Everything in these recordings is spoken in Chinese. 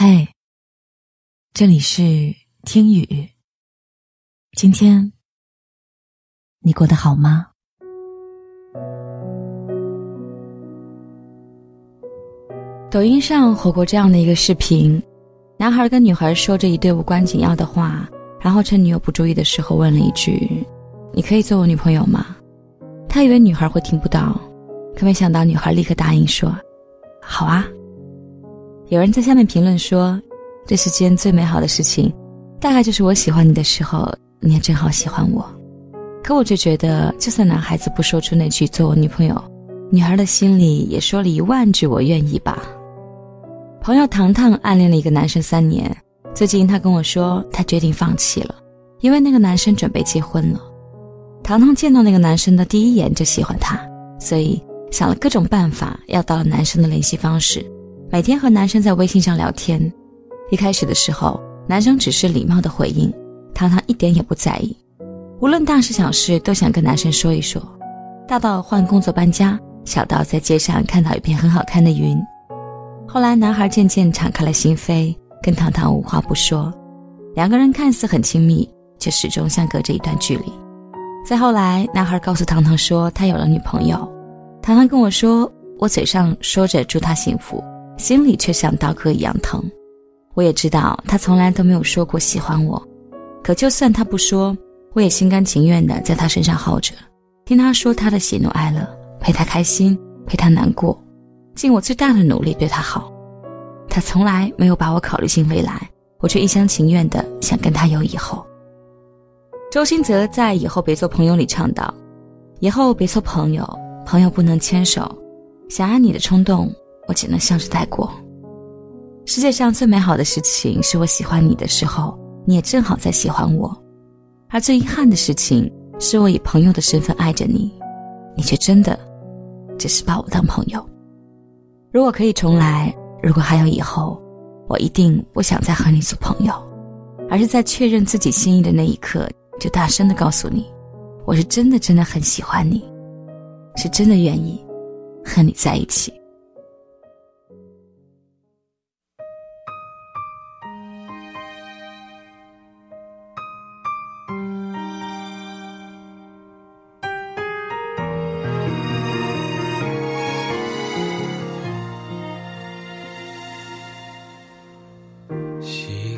嗨，这里是听雨。今天你过得好吗？抖音上火过这样的一个视频：男孩跟女孩说着一堆无关紧要的话，然后趁女友不注意的时候问了一句：“你可以做我女朋友吗？”他以为女孩会听不到，可没想到女孩立刻答应说：“好啊。”有人在下面评论说：“这世间最美好的事情，大概就是我喜欢你的时候，你也正好喜欢我。”可我却觉得，就算男孩子不说出那句“做我女朋友”，女孩的心里也说了一万句“我愿意”吧。朋友糖糖暗恋了一个男生三年，最近他跟我说，他决定放弃了，因为那个男生准备结婚了。糖糖见到那个男生的第一眼就喜欢他，所以想了各种办法要到了男生的联系方式。每天和男生在微信上聊天，一开始的时候，男生只是礼貌的回应，糖糖一点也不在意，无论大事小事都想跟男生说一说，大到换工作搬家，小到在街上看到一片很好看的云。后来，男孩渐渐敞开了心扉，跟糖糖无话不说，两个人看似很亲密，却始终相隔着一段距离。再后来，男孩告诉糖糖说他有了女朋友，糖糖跟我说，我嘴上说着祝他幸福。心里却像刀割一样疼，我也知道他从来都没有说过喜欢我，可就算他不说，我也心甘情愿的在他身上耗着，听他说他的喜怒哀乐，陪他开心，陪他难过，尽我最大的努力对他好。他从来没有把我考虑进未来，我却一厢情愿的想跟他有以后。周兴泽在《以后别做朋友》里唱道：“以后别做朋友，朋友不能牵手，想爱你的冲动。”我只能笑着带过。世界上最美好的事情，是我喜欢你的时候，你也正好在喜欢我；而最遗憾的事情，是我以朋友的身份爱着你，你却真的只是把我当朋友。如果可以重来，如果还有以后，我一定不想再和你做朋友，而是在确认自己心意的那一刻，就大声的告诉你，我是真的真的很喜欢你，是真的愿意和你在一起。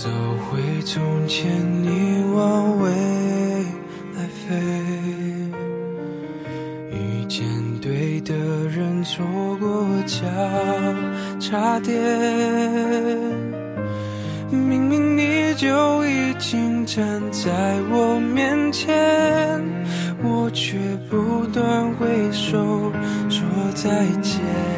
走回从前，你往未来飞，遇见对的人，错过交叉点。明明你就已经站在我面前，我却不断挥手说再见。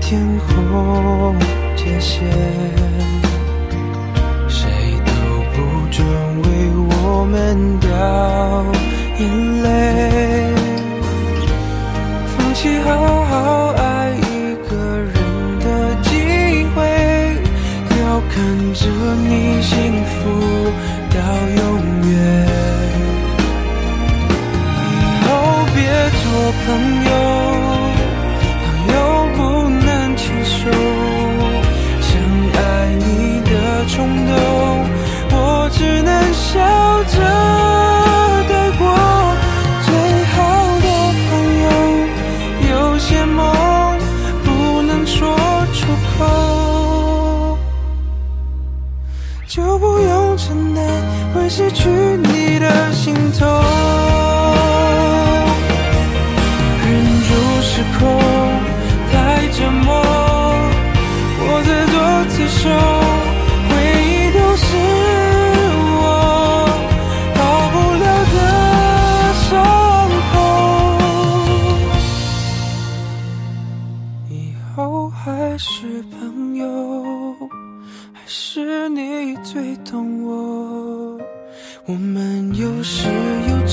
天空界限，谁都不准为我们掉眼泪。失去你的心痛。忍住失控，太折磨，我自作自受，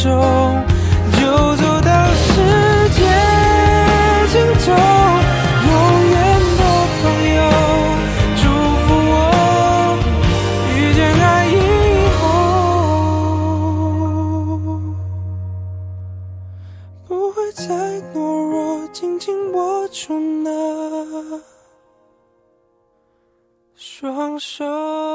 就走到世界尽头。永远的朋友，祝福我遇见爱以后，不会再懦弱，紧紧握住那双手。